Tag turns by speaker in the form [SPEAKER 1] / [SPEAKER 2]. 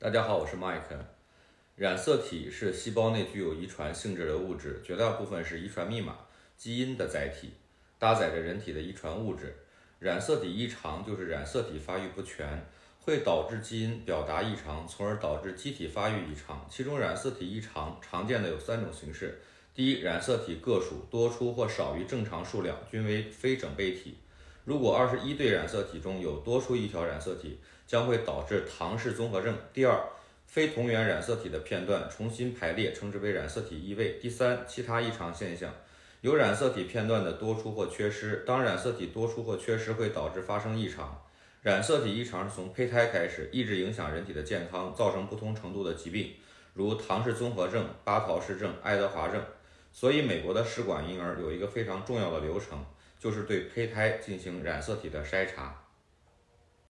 [SPEAKER 1] 大家好，我是 Mike。染色体是细胞内具有遗传性质的物质，绝大部分是遗传密码、基因的载体，搭载着人体的遗传物质。染色体异常就是染色体发育不全，会导致基因表达异常，从而导致机体发育异常。其中染色体异常常见的有三种形式：第一，染色体个数多出或少于正常数量，均为非整倍体。如果二十一对染色体中有多出一条染色体，将会导致唐氏综合症。第二，非同源染色体的片段重新排列，称之为染色体异位。第三，其他异常现象，有染色体片段的多出或缺失。当染色体多出或缺失，会导致发生异常。染色体异常是从胚胎开始，一直影响人体的健康，造成不同程度的疾病，如唐氏综合症、巴陶氏症、爱德华症。所以，美国的试管婴儿有一个非常重要的流程。就是对胚胎进行染色体的筛查。